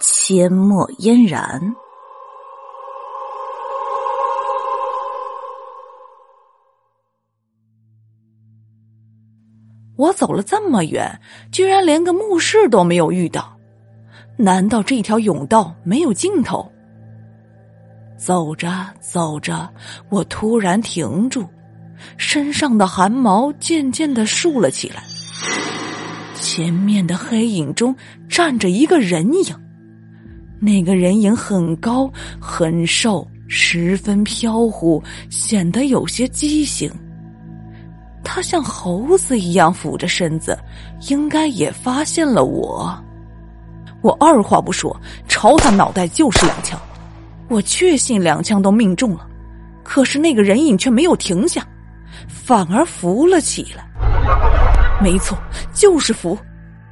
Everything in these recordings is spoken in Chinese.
阡陌嫣然。我走了这么远，居然连个墓室都没有遇到，难道这条甬道没有尽头？走着走着，我突然停住，身上的汗毛渐渐的竖了起来。前面的黑影中站着一个人影，那个人影很高很瘦，十分飘忽，显得有些畸形。他像猴子一样俯着身子，应该也发现了我。我二话不说，朝他脑袋就是两枪。我确信两枪都命中了，可是那个人影却没有停下，反而浮了起来。没错，就是浮。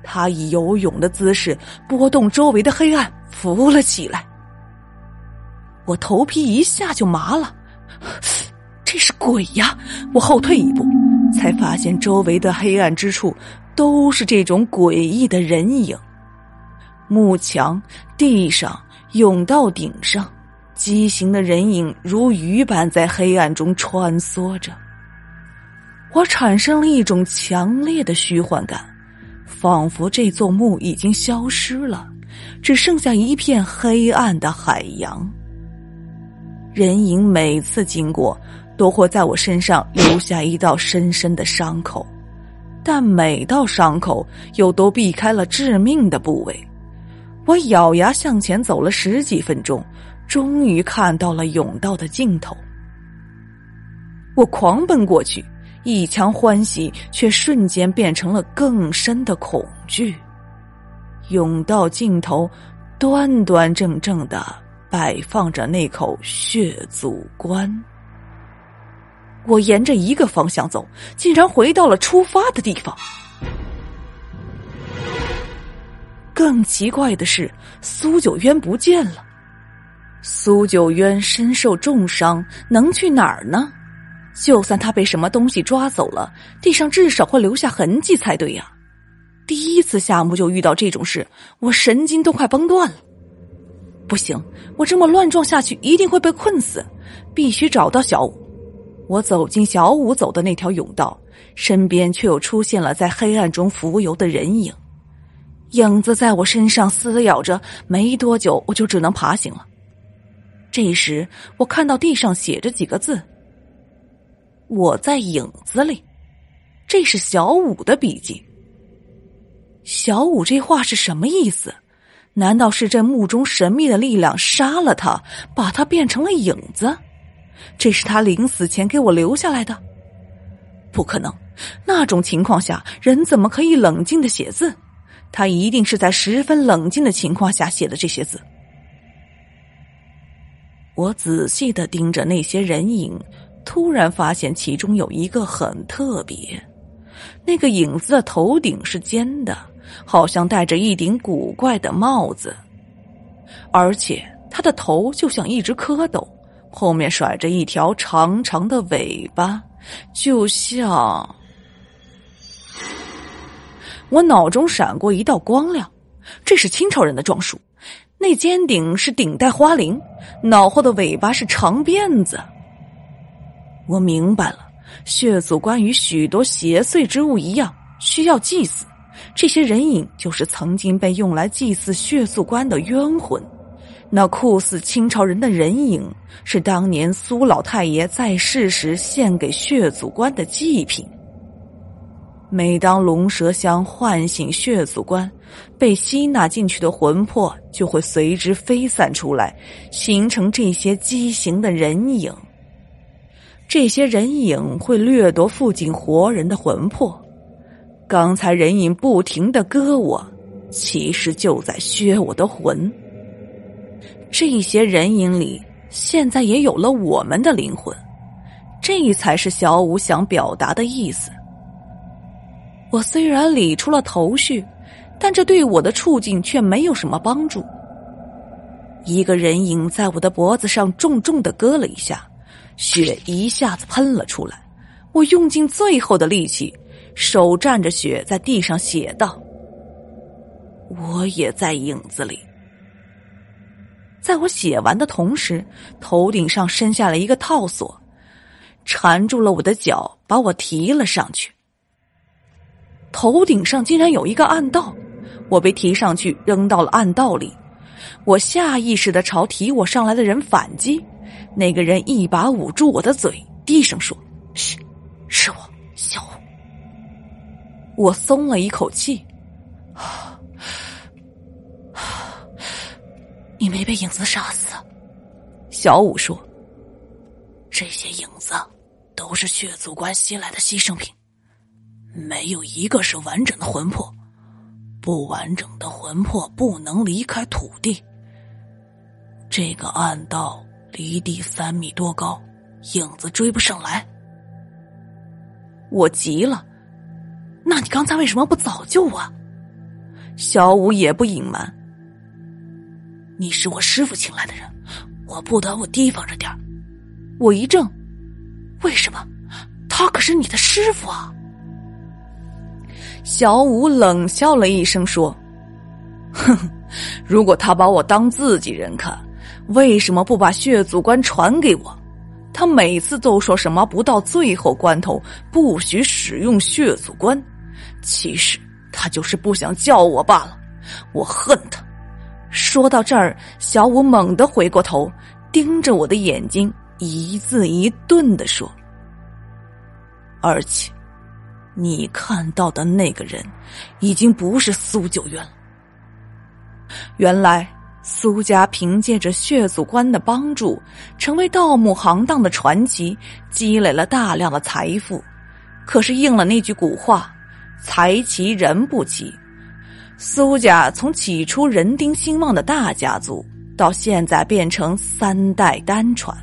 他以游泳的姿势拨动周围的黑暗，浮了起来。我头皮一下就麻了，这是鬼呀！我后退一步，才发现周围的黑暗之处都是这种诡异的人影：幕墙、地上、甬道顶上。畸形的人影如鱼般在黑暗中穿梭着，我产生了一种强烈的虚幻感，仿佛这座墓已经消失了，只剩下一片黑暗的海洋。人影每次经过，都会在我身上留下一道深深的伤口，但每道伤口又都避开了致命的部位。我咬牙向前走了十几分钟。终于看到了甬道的尽头，我狂奔过去，一腔欢喜却瞬间变成了更深的恐惧。甬道尽头，端端正正的摆放着那口血祖棺。我沿着一个方向走，竟然回到了出发的地方。更奇怪的是，苏九渊不见了。苏九渊身受重伤，能去哪儿呢？就算他被什么东西抓走了，地上至少会留下痕迹才对呀。第一次下墓就遇到这种事，我神经都快崩断了。不行，我这么乱撞下去一定会被困死，必须找到小五。我走进小五走的那条甬道，身边却又出现了在黑暗中浮游的人影，影子在我身上撕咬着，没多久我就只能爬行了。这时，我看到地上写着几个字：“我在影子里。”这是小五的笔记。小五这话是什么意思？难道是这墓中神秘的力量杀了他，把他变成了影子？这是他临死前给我留下来的？不可能！那种情况下，人怎么可以冷静的写字？他一定是在十分冷静的情况下写的这些字。我仔细的盯着那些人影，突然发现其中有一个很特别。那个影子的头顶是尖的，好像戴着一顶古怪的帽子，而且他的头就像一只蝌蚪，后面甩着一条长长的尾巴，就像……我脑中闪过一道光亮，这是清朝人的装束。那尖顶是顶戴花翎，脑后的尾巴是长辫子。我明白了，血族关于许多邪祟之物一样，需要祭祀。这些人影就是曾经被用来祭祀血祖官的冤魂。那酷似清朝人的人影，是当年苏老太爷在世时献给血祖官的祭品。每当龙蛇香唤醒血祖官，被吸纳进去的魂魄就会随之飞散出来，形成这些畸形的人影。这些人影会掠夺附近活人的魂魄。刚才人影不停的割我，其实就在削我的魂。这些人影里，现在也有了我们的灵魂，这才是小五想表达的意思。我虽然理出了头绪，但这对我的处境却没有什么帮助。一个人影在我的脖子上重重的割了一下，血一下子喷了出来。我用尽最后的力气，手蘸着血在地上写道：“我也在影子里。”在我写完的同时，头顶上伸下了一个套索，缠住了我的脚，把我提了上去。头顶上竟然有一个暗道，我被提上去，扔到了暗道里。我下意识的朝提我上来的人反击，那个人一把捂住我的嘴，低声说：“嘘，是我，小五。”我松了一口气，你没被影子杀死。小五说：“这些影子都是血族关吸来的牺牲品，没有一个是完整的魂魄。”不完整的魂魄不能离开土地。这个暗道离地三米多高，影子追不上来。我急了，那你刚才为什么不早救我？小五也不隐瞒，你是我师傅请来的人，我不得不提防着点我一怔，为什么？他可是你的师傅啊！小五冷笑了一声，说：“哼，如果他把我当自己人看，为什么不把血祖关传给我？他每次都说什么不到最后关头不许使用血祖关，其实他就是不想叫我罢了。我恨他。”说到这儿，小五猛地回过头，盯着我的眼睛，一字一顿的说：“而且。”你看到的那个人，已经不是苏九渊了。原来苏家凭借着血祖关的帮助，成为盗墓行当的传奇，积累了大量的财富。可是应了那句古话：“财齐人不齐。”苏家从起初人丁兴旺的大家族，到现在变成三代单传。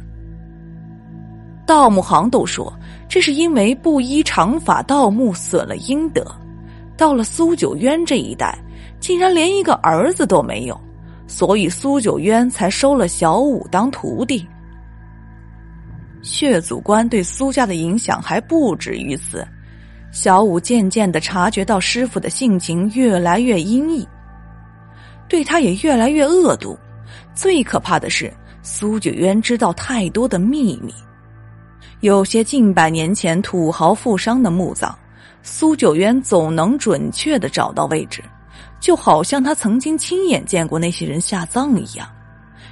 盗墓行都说。这是因为不依常法盗墓损了阴德，到了苏九渊这一代，竟然连一个儿子都没有，所以苏九渊才收了小五当徒弟。血祖关对苏家的影响还不止于此，小五渐渐的察觉到师傅的性情越来越阴翳，对他也越来越恶毒。最可怕的是，苏九渊知道太多的秘密。有些近百年前土豪富商的墓葬，苏九渊总能准确的找到位置，就好像他曾经亲眼见过那些人下葬一样。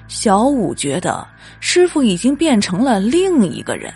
小五觉得师傅已经变成了另一个人。